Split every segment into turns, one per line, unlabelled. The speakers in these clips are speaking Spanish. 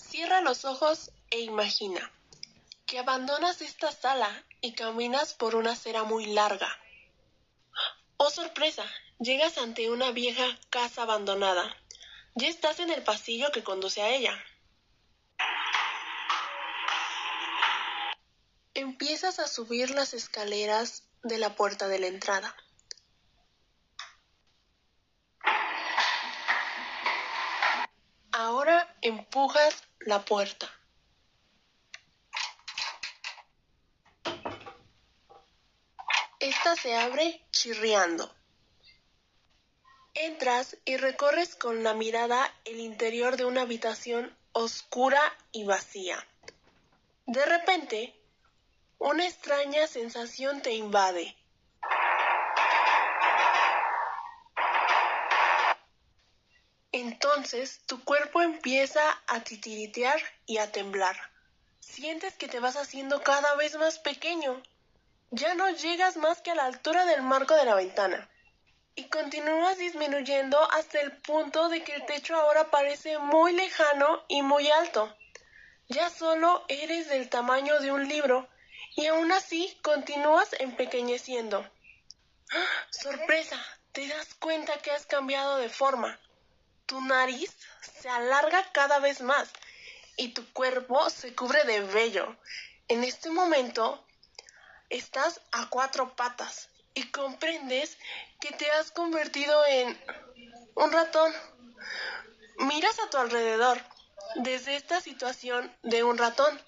Cierra los ojos e imagina que abandonas esta sala y caminas por una acera muy larga. ¡Oh sorpresa! Llegas ante una vieja casa abandonada. Ya estás en el pasillo que conduce a ella. Empiezas a subir las escaleras de la puerta de la entrada. Ahora empujas la puerta. Esta se abre chirriando. Entras y recorres con la mirada el interior de una habitación oscura y vacía. De repente, una extraña sensación te invade. Entonces tu cuerpo empieza a titiritear y a temblar. Sientes que te vas haciendo cada vez más pequeño. Ya no llegas más que a la altura del marco de la ventana. Y continúas disminuyendo hasta el punto de que el techo ahora parece muy lejano y muy alto. Ya solo eres del tamaño de un libro y aún así continúas empequeñeciendo. ¡Ah! ¡Sorpresa! Te das cuenta que has cambiado de forma. Tu nariz se alarga cada vez más y tu cuerpo se cubre de vello. En este momento estás a cuatro patas y comprendes que te has convertido en un ratón. Miras a tu alrededor desde esta situación de un ratón.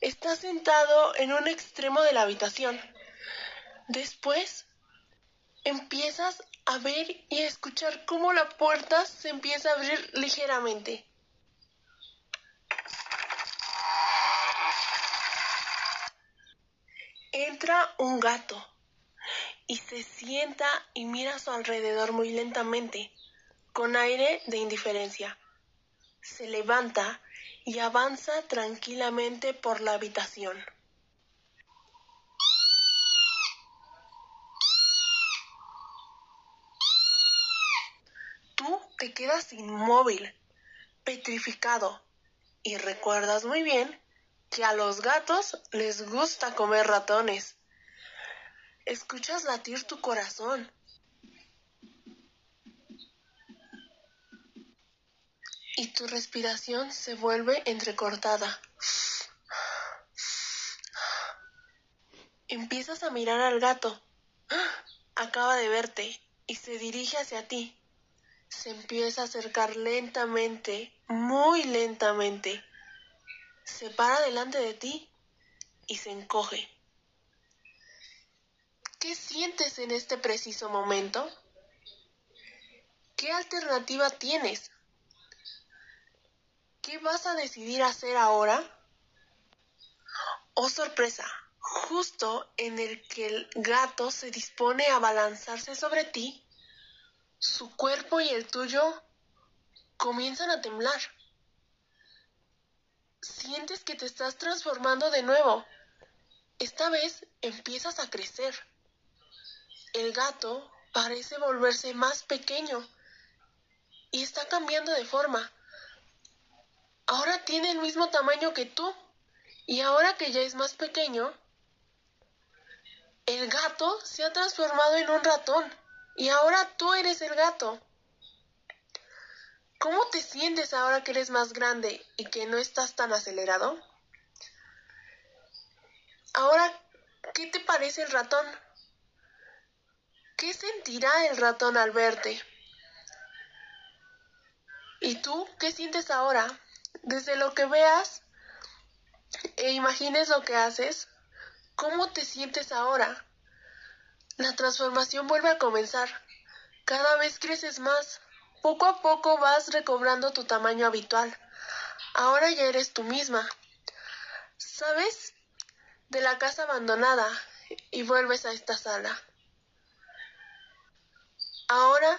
Estás sentado en un extremo de la habitación. Después empiezas a ver y a escuchar cómo la puerta se empieza a abrir ligeramente. Entra un gato y se sienta y mira a su alrededor muy lentamente, con aire de indiferencia. Se levanta y avanza tranquilamente por la habitación. Tú te quedas inmóvil, petrificado, y recuerdas muy bien que a los gatos les gusta comer ratones. Escuchas latir tu corazón. Y tu respiración se vuelve entrecortada. Empiezas a mirar al gato. Acaba de verte y se dirige hacia ti. Se empieza a acercar lentamente, muy lentamente. Se para delante de ti y se encoge. ¿Qué sientes en este preciso momento? ¿Qué alternativa tienes? ¿Qué vas a decidir hacer ahora? Oh sorpresa, justo en el que el gato se dispone a balanzarse sobre ti, su cuerpo y el tuyo comienzan a temblar. Sientes que te estás transformando de nuevo. Esta vez empiezas a crecer. El gato parece volverse más pequeño y está cambiando de forma. Ahora tiene el mismo tamaño que tú y ahora que ya es más pequeño, el gato se ha transformado en un ratón y ahora tú eres el gato. ¿Cómo te sientes ahora que eres más grande y que no estás tan acelerado? Ahora, ¿qué te parece el ratón? ¿Qué sentirá el ratón al verte? ¿Y tú qué sientes ahora? Desde lo que veas e imagines lo que haces, ¿cómo te sientes ahora? La transformación vuelve a comenzar. Cada vez creces más. Poco a poco vas recobrando tu tamaño habitual. Ahora ya eres tú misma. ¿Sabes? De la casa abandonada y vuelves a esta sala. Ahora